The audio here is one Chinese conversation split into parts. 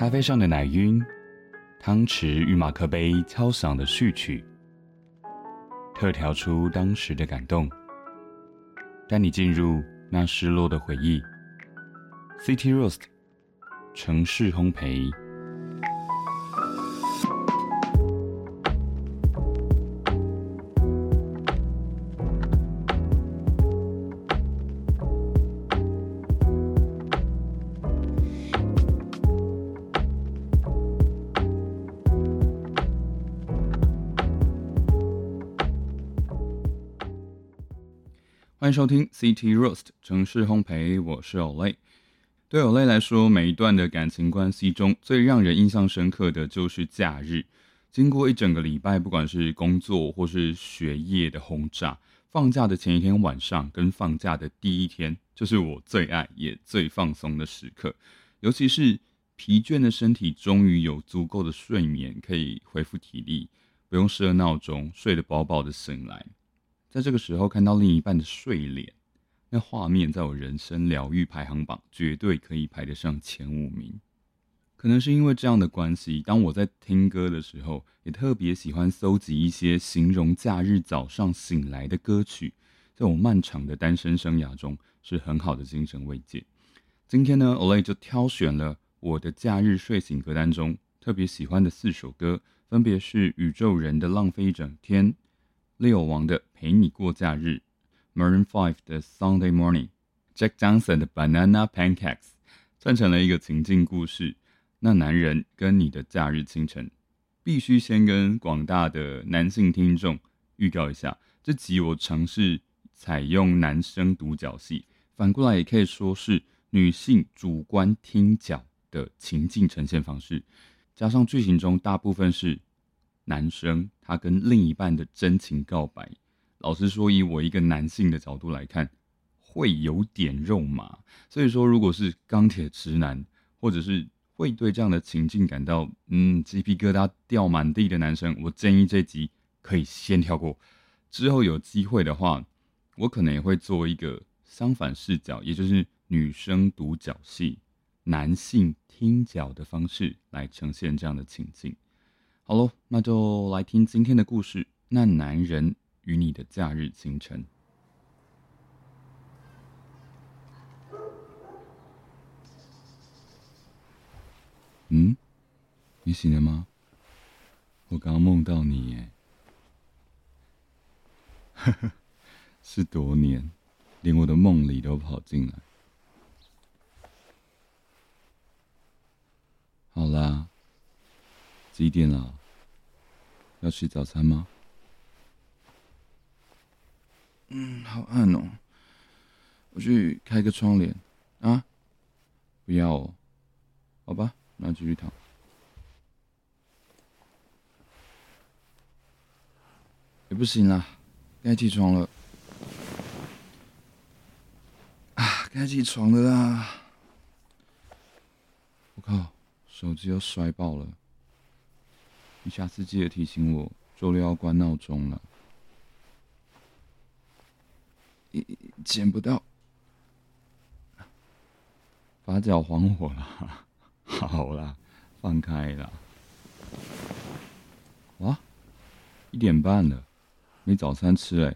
咖啡上的奶晕，汤匙与马克杯敲响的序曲，特调出当时的感动，带你进入那失落的回忆。City Roast，城市烘焙。欢迎收听 CT Roast 城市烘焙，我是 Olay。对 Olay 来说，每一段的感情关系中最让人印象深刻的就是假日。经过一整个礼拜，不管是工作或是学业的轰炸，放假的前一天晚上跟放假的第一天，就是我最爱也最放松的时刻。尤其是疲倦的身体终于有足够的睡眠，可以恢复体力，不用设闹钟，睡得饱饱的醒来。在这个时候看到另一半的睡脸，那画面在我人生疗愈排行榜绝对可以排得上前五名。可能是因为这样的关系，当我在听歌的时候，也特别喜欢搜集一些形容假日早上醒来的歌曲，在我漫长的单身生涯中是很好的精神慰藉。今天呢，Olay 就挑选了我的假日睡醒歌单中特别喜欢的四首歌，分别是宇宙人的浪费一整天。六王的陪你过假日，Maroon Five 的 Sunday Morning，Jack Johnson 的 Banana Pancakes，串成了一个情境故事。那男人跟你的假日清晨，必须先跟广大的男性听众预告一下，这集我尝试采用男生独角戏，反过来也可以说是女性主观听角的情境呈现方式，加上剧情中大部分是。男生他跟另一半的真情告白，老实说，以我一个男性的角度来看，会有点肉麻。所以说，如果是钢铁直男，或者是会对这样的情境感到嗯鸡皮疙瘩掉满地的男生，我建议这集可以先跳过。之后有机会的话，我可能也会做一个相反视角，也就是女生独角戏，男性听角的方式来呈现这样的情境。好喽，那就来听今天的故事。那男人与你的假日清晨。嗯，你醒了吗？我刚刚梦到你耶，呵呵，是多年，连我的梦里都跑进来。好啦，几点了？要吃早餐吗？嗯，好暗哦，我去开个窗帘啊！不要哦，好吧，那继续躺。也不行啦，该起床了。啊，该起床了啦！我靠，手机又摔爆了。你下次记得提醒我，周六要关闹钟了。捡不到，把脚还我了。好啦，放开啦。啊，一点半了，没早餐吃哎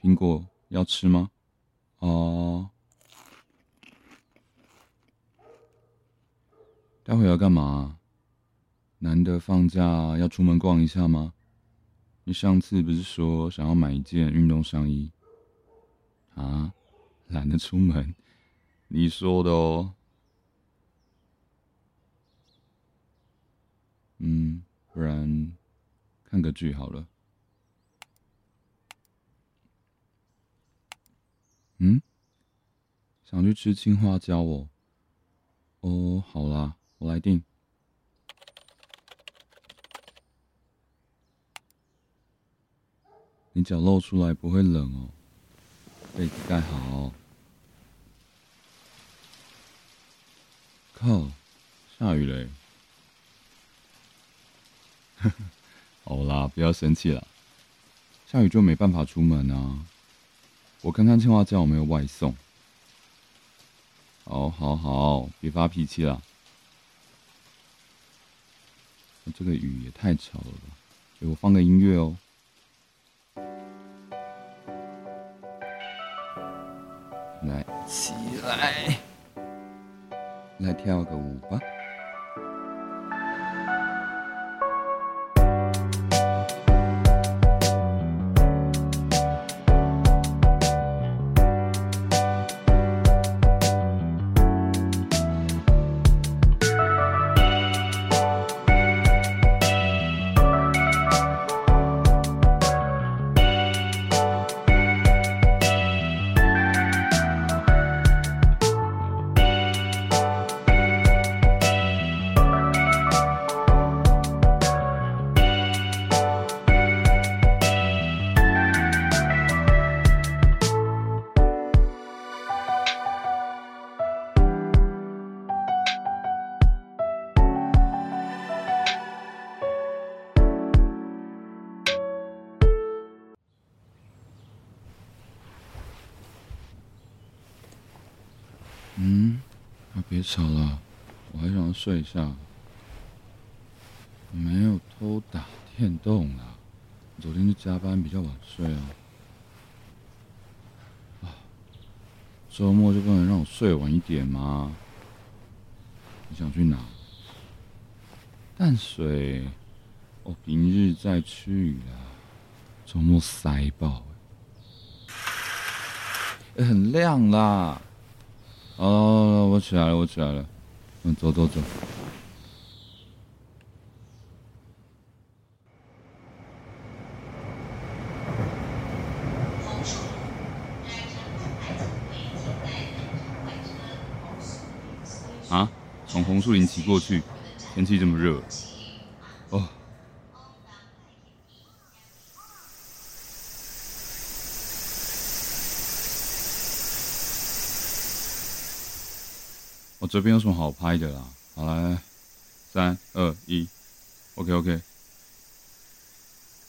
苹果要吃吗？哦，待会要干嘛？难得放假要出门逛一下吗？你上次不是说想要买一件运动上衣？啊，懒得出门，你说的哦。嗯，不然看个剧好了。嗯，想去吃青花椒哦。哦，好啦，我来订。你脚露出来不会冷哦，被子盖好。靠，下雨嘞！好啦，不要生气了。下雨就没办法出门啊。我看看青蛙家有没有外送。好，好，好，别发脾气了。这个雨也太吵了吧！给我放个音乐哦。来，起来，来跳个舞吧。嗯，那，别吵了，我还想要睡一下。没有偷打电动啦，昨天是加班比较晚睡啊。啊，周末就不能让我睡晚一点吗？你想去哪？淡水。哦，平日再去啦，周末塞爆。哎，很亮啦。哦，我起来了，我起来了。嗯，走走走。啊，从红树林骑过去，天气这么热。这边有什么好拍的啦？好来，三二一，OK OK。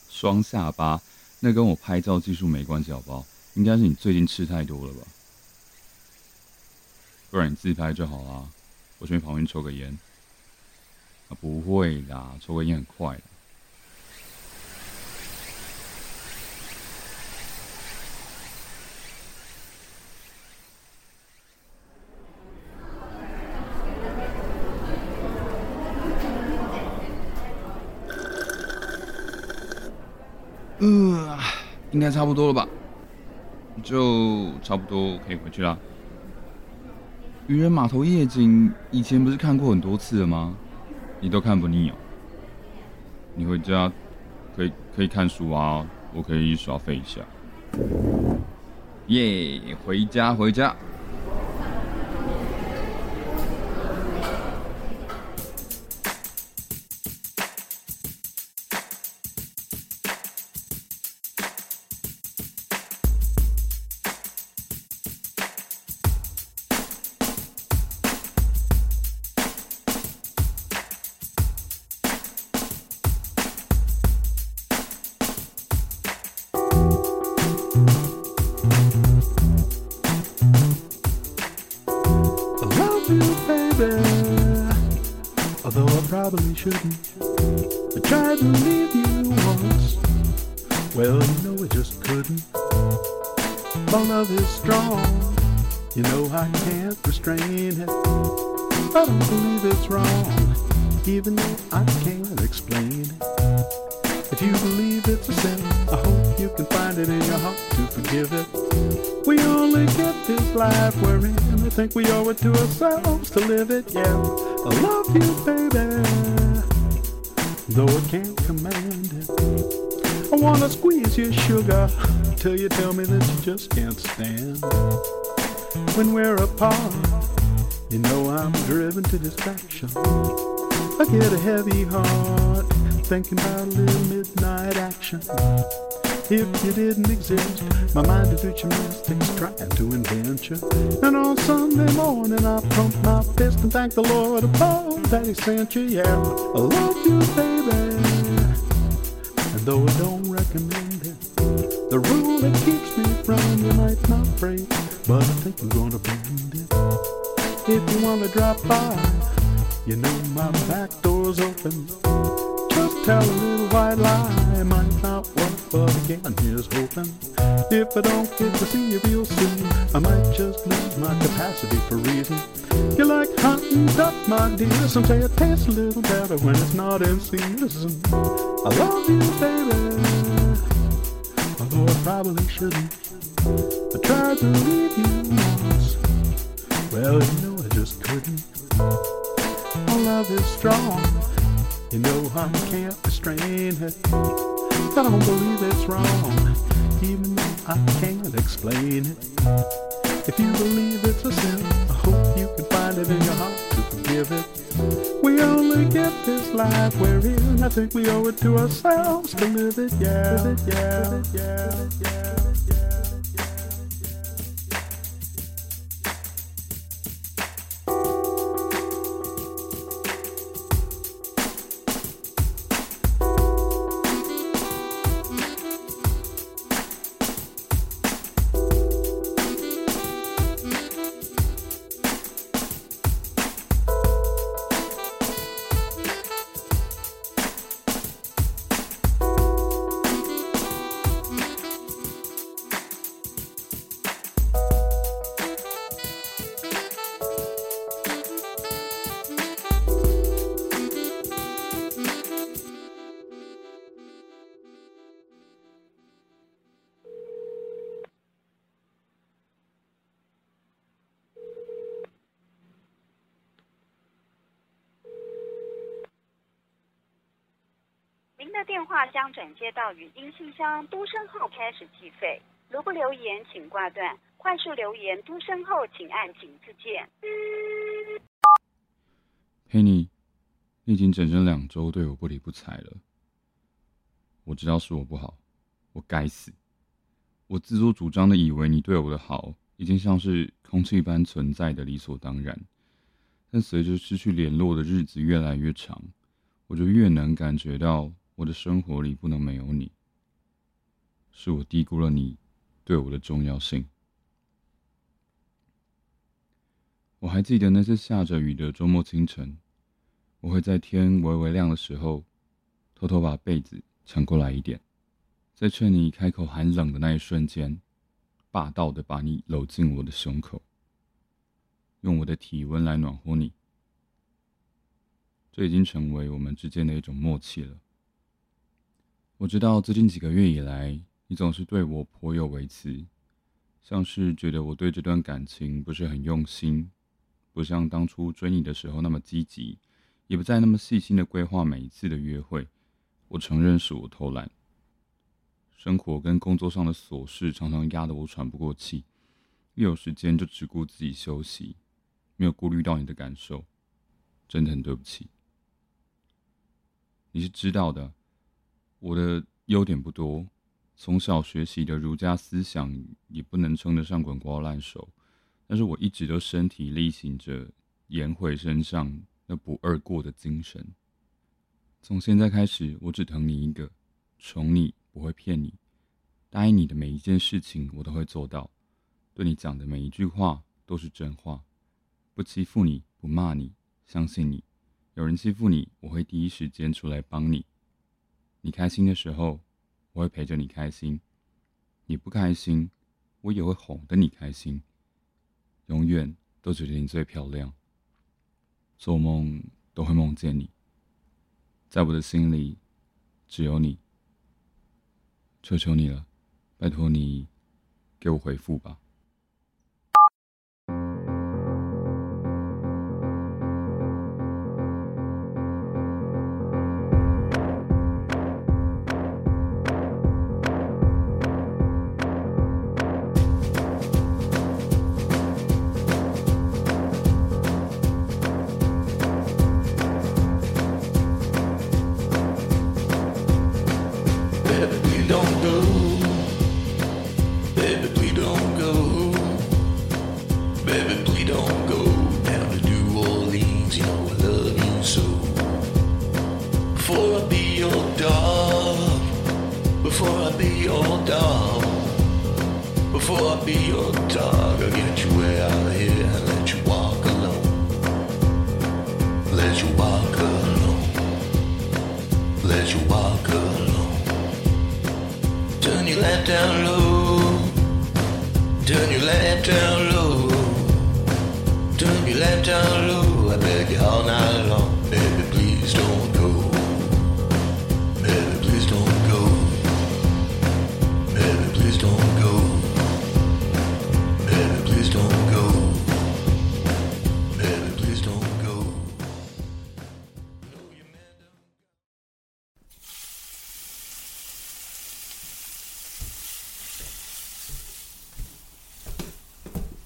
双下巴，那跟我拍照技术没关系，好不好？应该是你最近吃太多了吧？不然你自拍就好啦。我去旁边抽个烟。啊，不会啦，抽个烟很快。的，应该差不多了吧，就差不多可以回去了。渔人码头夜景以前不是看过很多次了吗？你都看不腻哦。你回家可以可以看书啊，我可以耍废一下。耶，回家回家。Shouldn't. I tried to leave you once. Well, you know I just couldn't. My love is strong. You know I can't restrain it. I don't believe it's wrong, even though I can't explain it. If you believe it's a sin, I hope you can find it in your heart to forgive it. We only get this life we're in. I think we owe it to ourselves to live it, yeah. I love you, baby, though I can't command it. I wanna squeeze your sugar till you tell me that you just can't stand. When we're apart, you know I'm driven to distraction. I get a heavy heart thinking about a little midnight action. If you didn't exist, my mind would do gymnastics trying to invent you. And on Sunday morning, I pump my fist and thank the Lord above that He sent you. Yeah, I love you, baby. And though I don't recommend it. The rule that keeps me from you might not break, but I think I'm gonna bend it. If you wanna drop by, you know my back door's open. Just tell a little white lie, might not work, but again, here's hoping. If I don't get to see you real soon, I might just lose my capacity for reason. You like hunting duck, my dear. Some say it tastes a little better when it's not in season. I love you, baby. Although I probably shouldn't. I tried to leave you. Well, you know I just couldn't. Our love is strong. You know I can't restrain it. I don't believe it's wrong, even though I can't explain it. If you believe it's a sin, I hope you can find it in your heart to forgive it. We only get this life we're in. I think we owe it to ourselves to live it, yeah, live it, yeah, live it, yeah, live it, yeah. 电话将转接到语音信箱，嘟声后开始计费。如不留言，请挂断。快速留言嘟声后，请按井字键。佩妮，你已经整整两周对我不理不睬了。我知道是我不好，我该死。我自作主张的以为你对我的好已经像是空气般存在的理所当然，但随着失去联络的日子越来越长，我就越能感觉到。我的生活里不能没有你，是我低估了你对我的重要性。我还记得那次下着雨的周末清晨，我会在天微微亮的时候，偷偷把被子抢过来一点，在趁你开口喊冷的那一瞬间，霸道的把你搂进我的胸口，用我的体温来暖和你。这已经成为我们之间的一种默契了。我知道最近几个月以来，你总是对我颇有微词，像是觉得我对这段感情不是很用心，不像当初追你的时候那么积极，也不再那么细心的规划每一次的约会。我承认是我偷懒，生活跟工作上的琐事常常压得我喘不过气，一有时间就只顾自己休息，没有顾虑到你的感受，真的很对不起。你是知道的。我的优点不多，从小学习的儒家思想也不能称得上滚瓜烂熟，但是我一直都身体力行着，颜回身上那不二过的精神。从现在开始，我只疼你一个，宠你，不会骗你，答应你的每一件事情我都会做到，对你讲的每一句话都是真话，不欺负你，不骂你，相信你，有人欺负你，我会第一时间出来帮你。你开心的时候，我会陪着你开心；你不开心，我也会哄得你开心。永远都觉得你最漂亮，做梦都会梦见你。在我的心里，只有你。求求你了，拜托你，给我回复吧。For I love you so. Before I be your dog Before I be your dog, before I be your dog, I'll get you way out of here and let you walk alone. Let you walk alone. Let you walk alone. Turn your lamp down low. Turn your lamp down low. Turn your lamp down low. I beg you all night long. Baby, please don't go. Baby, please don't go. Baby, please don't go. Baby, please don't go. Baby, please don't go.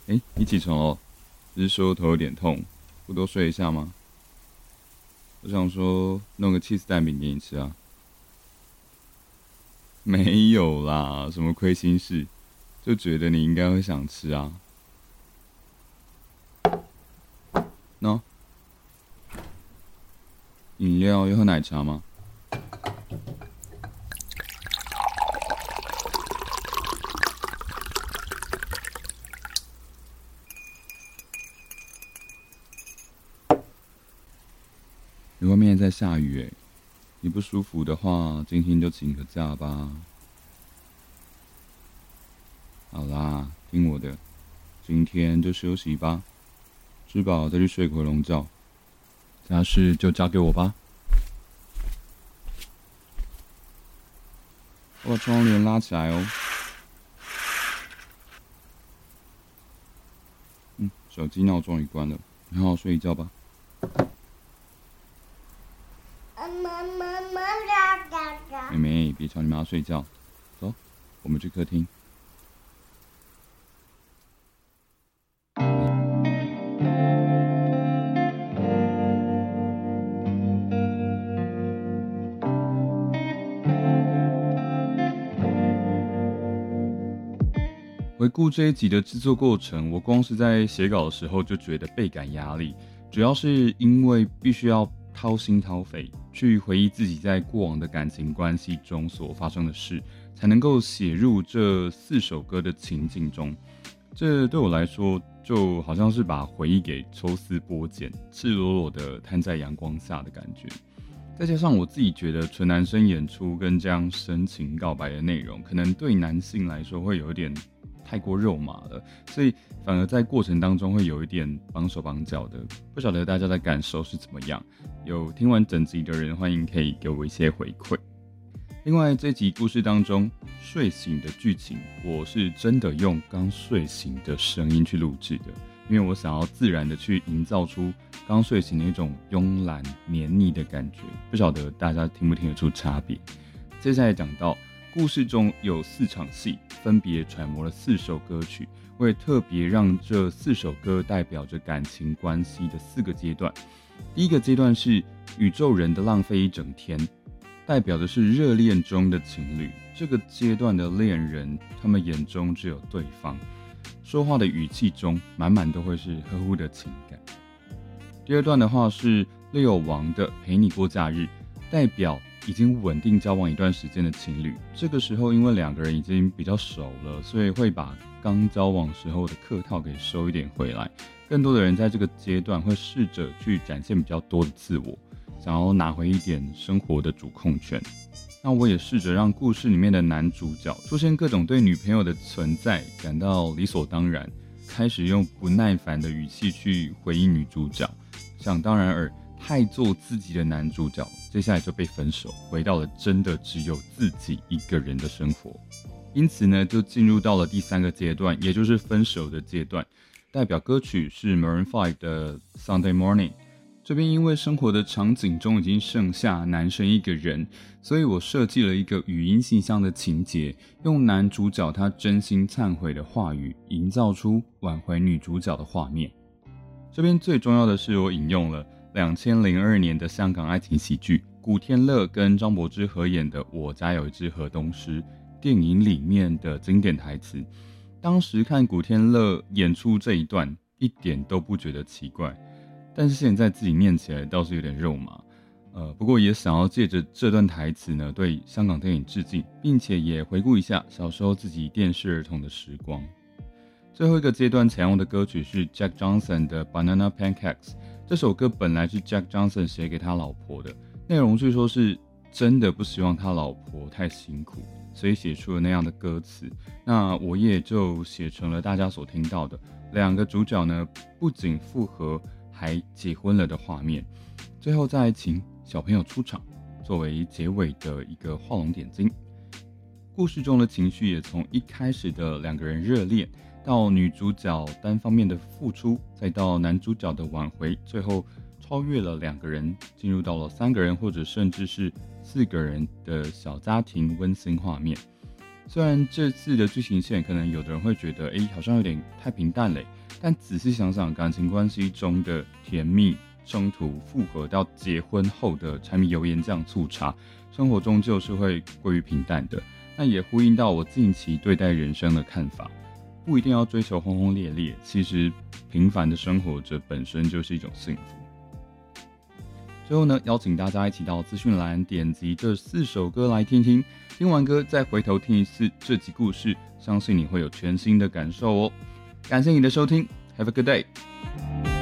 哎，你起床哦？ 只是说头有点痛，不多睡一下吗？我想说弄个 cheese 蛋饼给你吃啊。没有啦，什么亏心事，就觉得你应该会想吃啊。喏、饮料要喝奶茶吗？外面在下雨诶，你不舒服的话，今天就请个假吧。好啦，听我的，今天就休息吧，吃饱再去睡个回笼觉。家事就交给我吧。我把窗帘拉起来哦。嗯，手机闹钟也关了，好好睡一觉吧。妹妹，别吵你妈睡觉。走，我们去客厅。回顾这一集的制作过程，我光是在写稿的时候就觉得倍感压力，主要是因为必须要掏心掏肺去回忆自己在过往的感情关系中所发生的事，才能够写入这四首歌的情境中。这对我来说，就好像是把回忆给抽丝剥茧，赤裸裸的摊在阳光下的感觉。再加上我自己觉得纯男生演出跟这样深情告白的内容，可能对男性来说会有点太过肉麻了，所以反而在过程当中会有一点绑手绑脚的。不晓得大家的感受是怎么样？有听完整集的人，欢迎可以给我一些回馈。另外，这集故事当中睡醒的剧情，我是真的用刚睡醒的声音去录制的，因为我想要自然的去营造出刚睡醒那种慵懒黏腻的感觉。不晓得大家听不听得出差别？接下来讲到故事中有四场戏，分别揣摩了四首歌曲，我也特别让这四首歌代表着感情关系的四个阶段。第一个阶段是宇宙人的浪费一整天。代表的是热恋中的情侣，这个阶段的恋人，他们眼中只有对方，说话的语气中满满都会是呵护的情感。第二段的话是六王的陪你过假日，代表已经稳定交往一段时间的情侣，这个时候因为两个人已经比较熟了，所以会把刚交往时候的客套给收一点回来。更多的人在这个阶段会试着去展现比较多的自我。想要拿回一点生活的主控权，那我也试着让故事里面的男主角出现各种对女朋友的存在感到理所当然，开始用不耐烦的语气去回应女主角。想当然尔，太做自己的男主角，接下来就被分手，回到了真的只有自己一个人的生活。因此呢，就进入到了第三个阶段，也就是分手的阶段。代表歌曲是 Maroon Five 的 Sunday Morning。这边因为生活的场景中已经剩下男生一个人，所以我设计了一个语音信箱的情节，用男主角他真心忏悔的话语，营造出挽回女主角的画面。这边最重要的是，我引用了两千零二年的香港爱情喜剧古天乐跟张柏芝合演的《我家有一只河东狮》电影里面的经典台词。当时看古天乐演出这一段，一点都不觉得奇怪。但是现在自己念起来倒是有点肉麻，呃，不过也想要借着这段台词呢，对香港电影致敬，并且也回顾一下小时候自己电视儿童的时光。最后一个阶段采用的歌曲是 Jack Johnson 的《Banana Pancakes》。这首歌本来是 Jack Johnson 写给他老婆的，内容据说是真的不希望他老婆太辛苦，所以写出了那样的歌词。那我也就写成了大家所听到的两个主角呢，不仅复合，还结婚了的画面。最后再请。小朋友出场，作为结尾的一个画龙点睛。故事中的情绪也从一开始的两个人热恋，到女主角单方面的付出，再到男主角的挽回，最后超越了两个人，进入到了三个人或者甚至是四个人的小家庭温馨画面。虽然这次的剧情线可能有的人会觉得，哎，好像有点太平淡嘞，但仔细想想，感情关系中的甜蜜。冲突复合到结婚后的柴米油盐酱醋茶，生活终究是会过于平淡的。那也呼应到我近期对待人生的看法，不一定要追求轰轰烈烈，其实平凡的生活着本身就是一种幸福。最后呢，邀请大家一起到资讯栏点击这四首歌来听听，听完歌再回头听一次这集故事，相信你会有全新的感受哦。感谢你的收听，Have a good day。